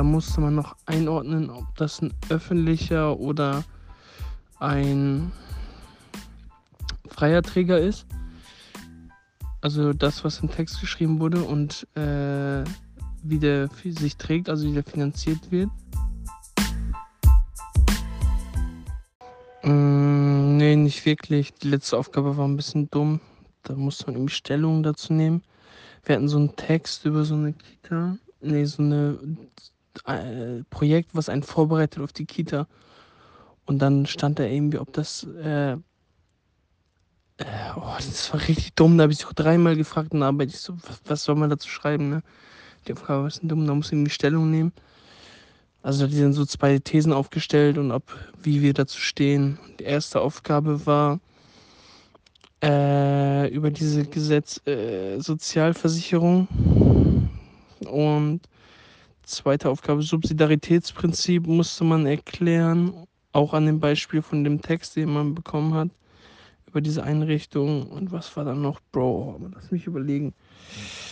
Da musste man noch einordnen, ob das ein öffentlicher oder ein freier Träger ist. Also das, was im Text geschrieben wurde und äh, wie der sich trägt, also wie der finanziert wird. Mm, nee, nicht wirklich. Die letzte Aufgabe war ein bisschen dumm. Da musste man irgendwie Stellung dazu nehmen. Wir hatten so einen Text über so eine Kita. Nee, so ein äh, Projekt, was einen vorbereitet auf die Kita. Und dann stand da irgendwie, ob das. Äh, äh, oh, das war richtig dumm. Da habe ich auch dreimal gefragt und da arbeite ich so, was, was, soll man dazu schreiben, ne? Die Aufgabe bisschen dumm, da muss irgendwie Stellung nehmen. Also die sind so zwei Thesen aufgestellt und ob wie wir dazu stehen. Die erste Aufgabe war äh, über diese Gesetz äh, Sozialversicherung und zweite Aufgabe Subsidiaritätsprinzip musste man erklären, auch an dem Beispiel von dem Text, den man bekommen hat über diese Einrichtung und was war dann noch, Bro, lass mich überlegen. Mhm